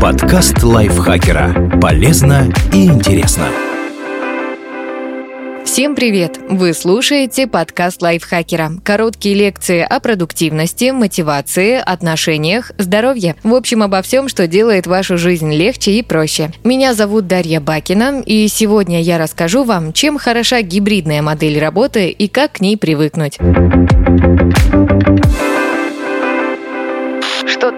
Подкаст лайфхакера. Полезно и интересно. Всем привет! Вы слушаете подкаст лайфхакера. Короткие лекции о продуктивности, мотивации, отношениях, здоровье. В общем, обо всем, что делает вашу жизнь легче и проще. Меня зовут Дарья Бакина, и сегодня я расскажу вам, чем хороша гибридная модель работы и как к ней привыкнуть.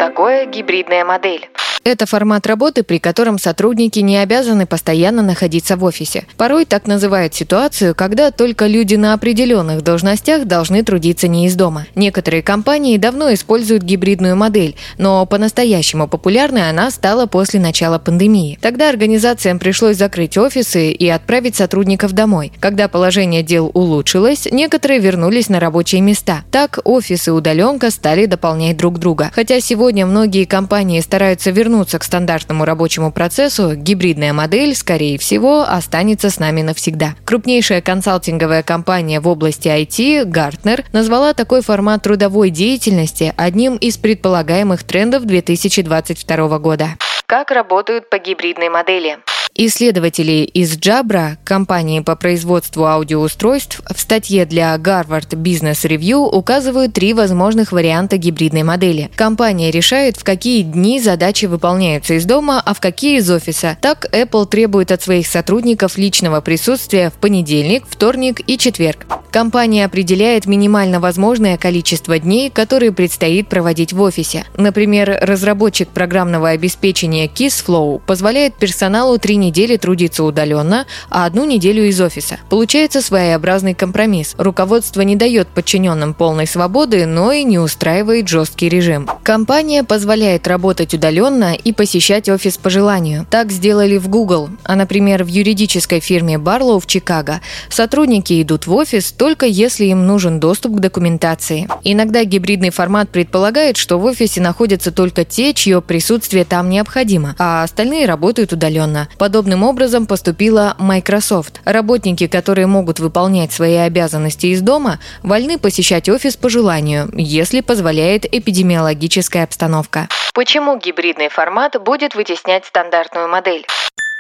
Такое гибридная модель? Это формат работы, при котором сотрудники не обязаны постоянно находиться в офисе. Порой так называют ситуацию, когда только люди на определенных должностях должны трудиться не из дома. Некоторые компании давно используют гибридную модель, но по-настоящему популярной она стала после начала пандемии. Тогда организациям пришлось закрыть офисы и отправить сотрудников домой. Когда положение дел улучшилось, некоторые вернулись на рабочие места. Так офисы удаленка стали дополнять друг друга. Хотя сегодня многие компании стараются вернуть вернуться к стандартному рабочему процессу, гибридная модель, скорее всего, останется с нами навсегда. Крупнейшая консалтинговая компания в области IT, Gartner, назвала такой формат трудовой деятельности одним из предполагаемых трендов 2022 года. Как работают по гибридной модели? Исследователи из Jabra, компании по производству аудиоустройств, в статье для Harvard Business Review указывают три возможных варианта гибридной модели. Компания решает, в какие дни задачи выполняются из дома, а в какие из офиса. Так Apple требует от своих сотрудников личного присутствия в понедельник, вторник и четверг. Компания определяет минимально возможное количество дней, которые предстоит проводить в офисе. Например, разработчик программного обеспечения KissFlow позволяет персоналу три недели недели трудиться удаленно, а одну неделю из офиса. Получается своеобразный компромисс. Руководство не дает подчиненным полной свободы, но и не устраивает жесткий режим. Компания позволяет работать удаленно и посещать офис по желанию. Так сделали в Google, а, например, в юридической фирме Barlow в Чикаго сотрудники идут в офис только если им нужен доступ к документации. Иногда гибридный формат предполагает, что в офисе находятся только те, чье присутствие там необходимо, а остальные работают удаленно. Подобно Подобным образом поступила Microsoft. Работники, которые могут выполнять свои обязанности из дома, вольны посещать офис по желанию, если позволяет эпидемиологическая обстановка. Почему гибридный формат будет вытеснять стандартную модель?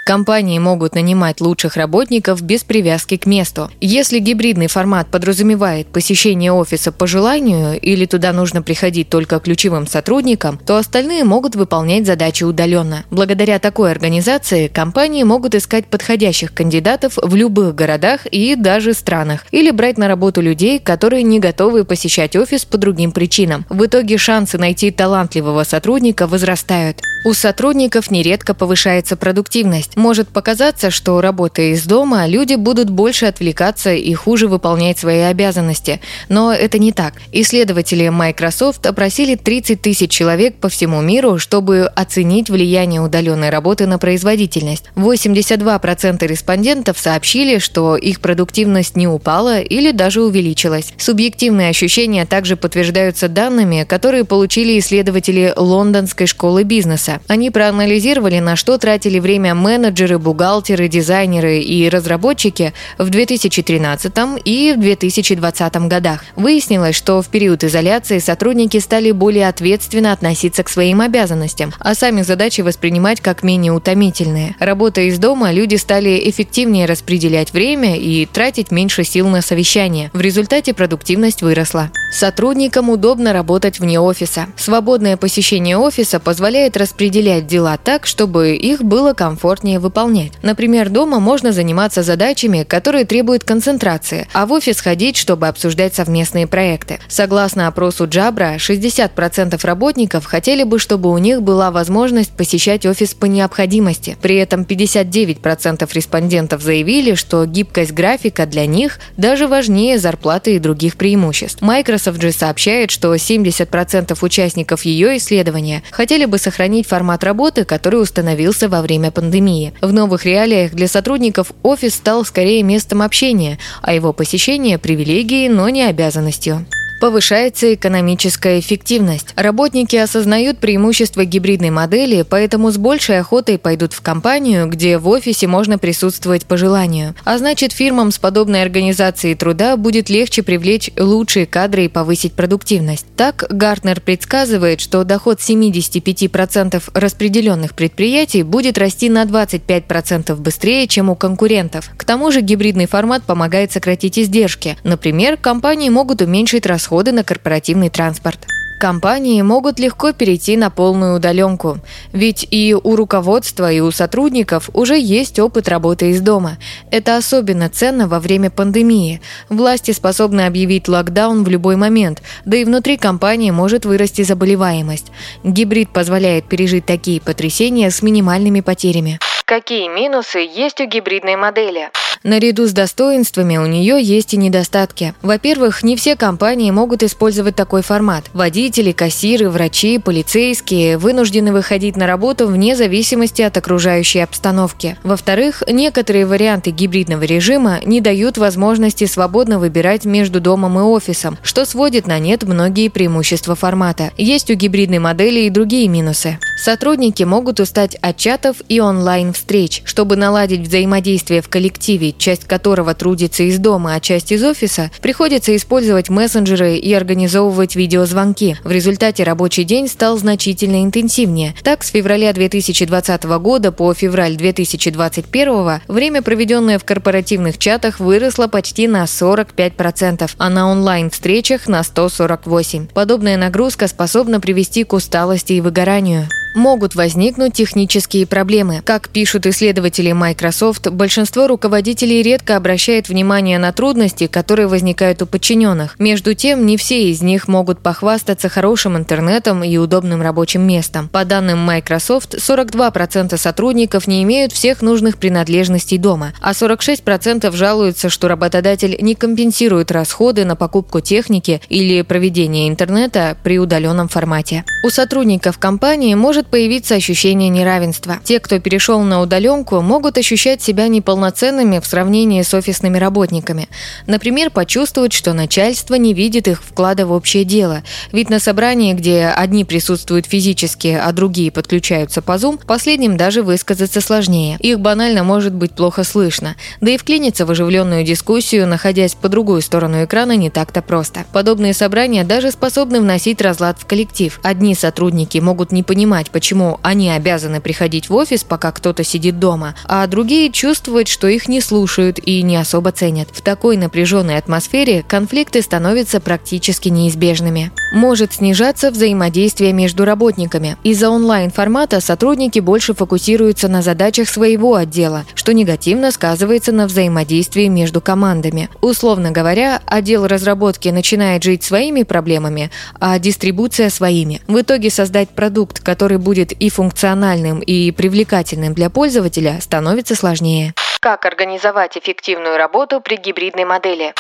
Компании могут нанимать лучших работников без привязки к месту. Если гибридный формат подразумевает посещение офиса по желанию или туда нужно приходить только ключевым сотрудникам, то остальные могут выполнять задачи удаленно. Благодаря такой организации компании могут искать подходящих кандидатов в любых городах и даже странах, или брать на работу людей, которые не готовы посещать офис по другим причинам. В итоге шансы найти талантливого сотрудника возрастают. У сотрудников нередко повышается продуктивность. Может показаться, что работая из дома, люди будут больше отвлекаться и хуже выполнять свои обязанности. Но это не так. Исследователи Microsoft опросили 30 тысяч человек по всему миру, чтобы оценить влияние удаленной работы на производительность. 82% респондентов сообщили, что их продуктивность не упала или даже увеличилась. Субъективные ощущения также подтверждаются данными, которые получили исследователи Лондонской школы бизнеса. Они проанализировали, на что тратили время менеджеры, бухгалтеры, дизайнеры и разработчики в 2013 и в 2020 годах. Выяснилось, что в период изоляции сотрудники стали более ответственно относиться к своим обязанностям, а сами задачи воспринимать как менее утомительные. Работая из дома, люди стали эффективнее распределять время и тратить меньше сил на совещания. В результате продуктивность выросла. Сотрудникам удобно работать вне офиса. Свободное посещение офиса позволяет распределять дела так, чтобы их было комфортнее выполнять. Например, дома можно заниматься задачами, которые требуют концентрации, а в офис ходить, чтобы обсуждать совместные проекты. Согласно опросу Джабра, 60% работников хотели бы, чтобы у них была возможность посещать офис по необходимости. При этом 59% респондентов заявили, что гибкость графика для них даже важнее зарплаты и других преимуществ. Microsoft же сообщает, что 70% участников ее исследования хотели бы сохранить формат работы, который установился во время пандемии. В новых реалиях для сотрудников офис стал скорее местом общения, а его посещение – привилегией, но не обязанностью. Повышается экономическая эффективность. Работники осознают преимущества гибридной модели, поэтому с большей охотой пойдут в компанию, где в офисе можно присутствовать по желанию. А значит, фирмам с подобной организацией труда будет легче привлечь лучшие кадры и повысить продуктивность. Так, Гартнер предсказывает, что доход 75% распределенных предприятий будет расти на 25% быстрее, чем у конкурентов. К тому же гибридный формат помогает сократить издержки. Например, компании могут уменьшить расходы на корпоративный транспорт. Компании могут легко перейти на полную удаленку, ведь и у руководства, и у сотрудников уже есть опыт работы из дома. Это особенно ценно во время пандемии. Власти способны объявить локдаун в любой момент, да и внутри компании может вырасти заболеваемость. Гибрид позволяет пережить такие потрясения с минимальными потерями. Какие минусы есть у гибридной модели? Наряду с достоинствами у нее есть и недостатки. Во-первых, не все компании могут использовать такой формат. Водители, кассиры, врачи, полицейские вынуждены выходить на работу вне зависимости от окружающей обстановки. Во-вторых, некоторые варианты гибридного режима не дают возможности свободно выбирать между домом и офисом, что сводит на нет многие преимущества формата. Есть у гибридной модели и другие минусы. Сотрудники могут устать от чатов и онлайн-встреч. Чтобы наладить взаимодействие в коллективе часть которого трудится из дома, а часть из офиса, приходится использовать мессенджеры и организовывать видеозвонки. В результате рабочий день стал значительно интенсивнее. Так, с февраля 2020 года по февраль 2021 время, проведенное в корпоративных чатах, выросло почти на 45%, а на онлайн-встречах на 148%. Подобная нагрузка способна привести к усталости и выгоранию могут возникнуть технические проблемы. Как пишут исследователи Microsoft, большинство руководителей редко обращает внимание на трудности, которые возникают у подчиненных. Между тем, не все из них могут похвастаться хорошим интернетом и удобным рабочим местом. По данным Microsoft, 42% сотрудников не имеют всех нужных принадлежностей дома, а 46% жалуются, что работодатель не компенсирует расходы на покупку техники или проведение интернета при удаленном формате. У сотрудников компании может может появиться ощущение неравенства. Те, кто перешел на удаленку, могут ощущать себя неполноценными в сравнении с офисными работниками. Например, почувствовать, что начальство не видит их вклада в общее дело. Ведь на собрании, где одни присутствуют физически, а другие подключаются по Zoom, последним даже высказаться сложнее. Их банально может быть плохо слышно. Да и вклиниться в оживленную дискуссию, находясь по другую сторону экрана, не так-то просто. Подобные собрания даже способны вносить разлад в коллектив. Одни сотрудники могут не понимать, понимать, почему они обязаны приходить в офис, пока кто-то сидит дома, а другие чувствуют, что их не слушают и не особо ценят. В такой напряженной атмосфере конфликты становятся практически неизбежными. Может снижаться взаимодействие между работниками. Из-за онлайн-формата сотрудники больше фокусируются на задачах своего отдела, что негативно сказывается на взаимодействии между командами. Условно говоря, отдел разработки начинает жить своими проблемами, а дистрибуция своими. В итоге создать продукт, который будет и функциональным, и привлекательным для пользователя, становится сложнее. Как организовать эффективную работу при гибридной модели?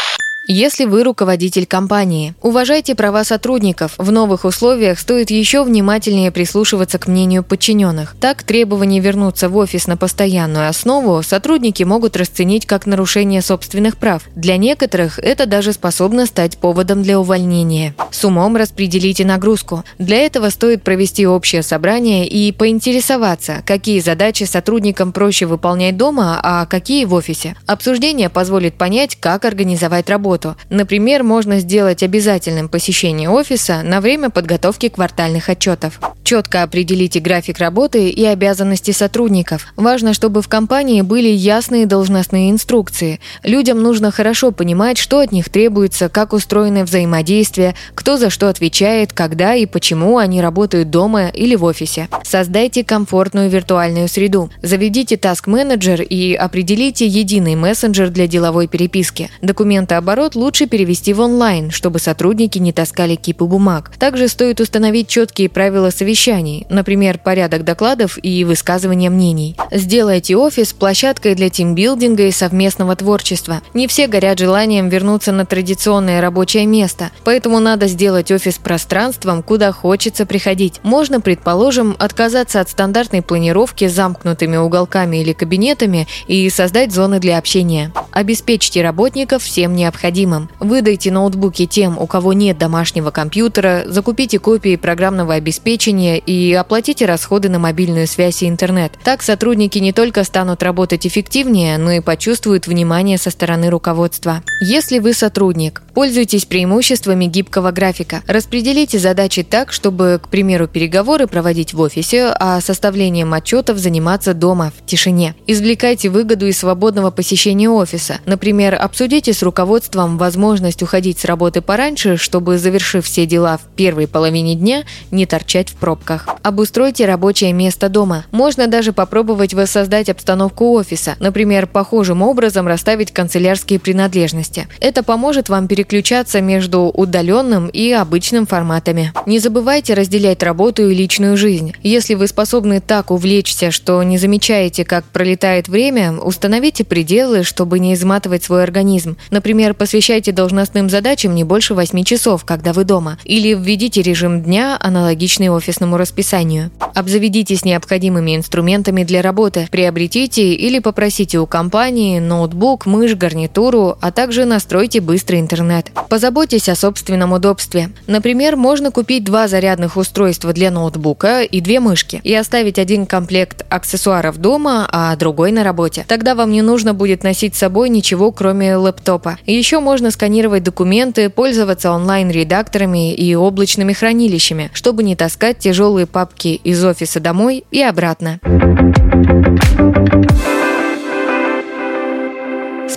Если вы руководитель компании, уважайте права сотрудников. В новых условиях стоит еще внимательнее прислушиваться к мнению подчиненных. Так, требование вернуться в офис на постоянную основу сотрудники могут расценить как нарушение собственных прав. Для некоторых это даже способно стать поводом для увольнения. С умом распределите нагрузку. Для этого стоит провести общее собрание и поинтересоваться, какие задачи сотрудникам проще выполнять дома, а какие в офисе. Обсуждение позволит понять, как организовать работу работу. Например, можно сделать обязательным посещение офиса на время подготовки квартальных отчетов. Четко определите график работы и обязанности сотрудников. Важно, чтобы в компании были ясные должностные инструкции. Людям нужно хорошо понимать, что от них требуется, как устроено взаимодействие, кто за что отвечает, когда и почему они работают дома или в офисе. Создайте комфортную виртуальную среду. Заведите таск-менеджер и определите единый мессенджер для деловой переписки. Документы оборот оборот лучше перевести в онлайн, чтобы сотрудники не таскали кипы бумаг. Также стоит установить четкие правила совещаний, например, порядок докладов и высказывания мнений. Сделайте офис площадкой для тимбилдинга и совместного творчества. Не все горят желанием вернуться на традиционное рабочее место, поэтому надо сделать офис пространством, куда хочется приходить. Можно, предположим, отказаться от стандартной планировки с замкнутыми уголками или кабинетами и создать зоны для общения. Обеспечьте работников всем необходимым необходимым. Выдайте ноутбуки тем, у кого нет домашнего компьютера, закупите копии программного обеспечения и оплатите расходы на мобильную связь и интернет. Так сотрудники не только станут работать эффективнее, но и почувствуют внимание со стороны руководства. Если вы сотрудник, пользуйтесь преимуществами гибкого графика. Распределите задачи так, чтобы, к примеру, переговоры проводить в офисе, а составлением отчетов заниматься дома, в тишине. Извлекайте выгоду из свободного посещения офиса. Например, обсудите с руководством возможность уходить с работы пораньше, чтобы, завершив все дела в первой половине дня, не торчать в пробках. Обустройте рабочее место дома. Можно даже попробовать воссоздать обстановку офиса. Например, похожим образом расставить канцелярские принадлежности. Это поможет вам переключаться между удаленным и обычным форматами. Не забывайте разделять работу и личную жизнь. Если вы способны так увлечься, что не замечаете, как пролетает время, установите пределы, чтобы не изматывать свой организм. Например, посвящайте должностным задачам не больше 8 часов, когда вы дома. Или введите режим дня, аналогичный офисному расписанию. Обзаведитесь необходимыми инструментами для работы. Приобретите или попросите у компании ноутбук, мышь, гарнитуру, а также настройте быстрый интернет. Позаботьтесь о собственном удобстве. Например, можно купить два зарядных устройства для ноутбука и две мышки и оставить один комплект аксессуаров дома, а другой на работе. Тогда вам не нужно будет носить с собой ничего, кроме лэптопа. Еще можно сканировать документы, пользоваться онлайн-редакторами и облачными хранилищами, чтобы не таскать тяжелые папки из офиса домой и обратно.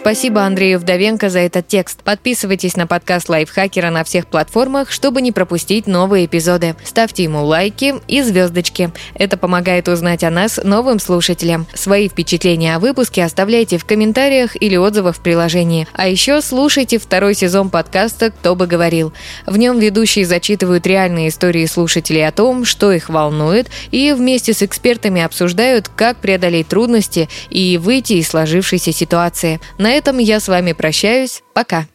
Спасибо Андрею Вдовенко за этот текст. Подписывайтесь на подкаст Лайфхакера на всех платформах, чтобы не пропустить новые эпизоды. Ставьте ему лайки и звездочки. Это помогает узнать о нас новым слушателям. Свои впечатления о выпуске оставляйте в комментариях или отзывах в приложении. А еще слушайте второй сезон подкаста «Кто бы говорил». В нем ведущие зачитывают реальные истории слушателей о том, что их волнует, и вместе с экспертами обсуждают, как преодолеть трудности и выйти из сложившейся ситуации. На этом я с вами прощаюсь. Пока.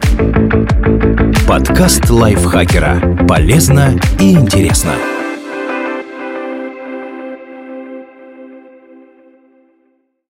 Подкаст лайфхакера. Полезно и интересно.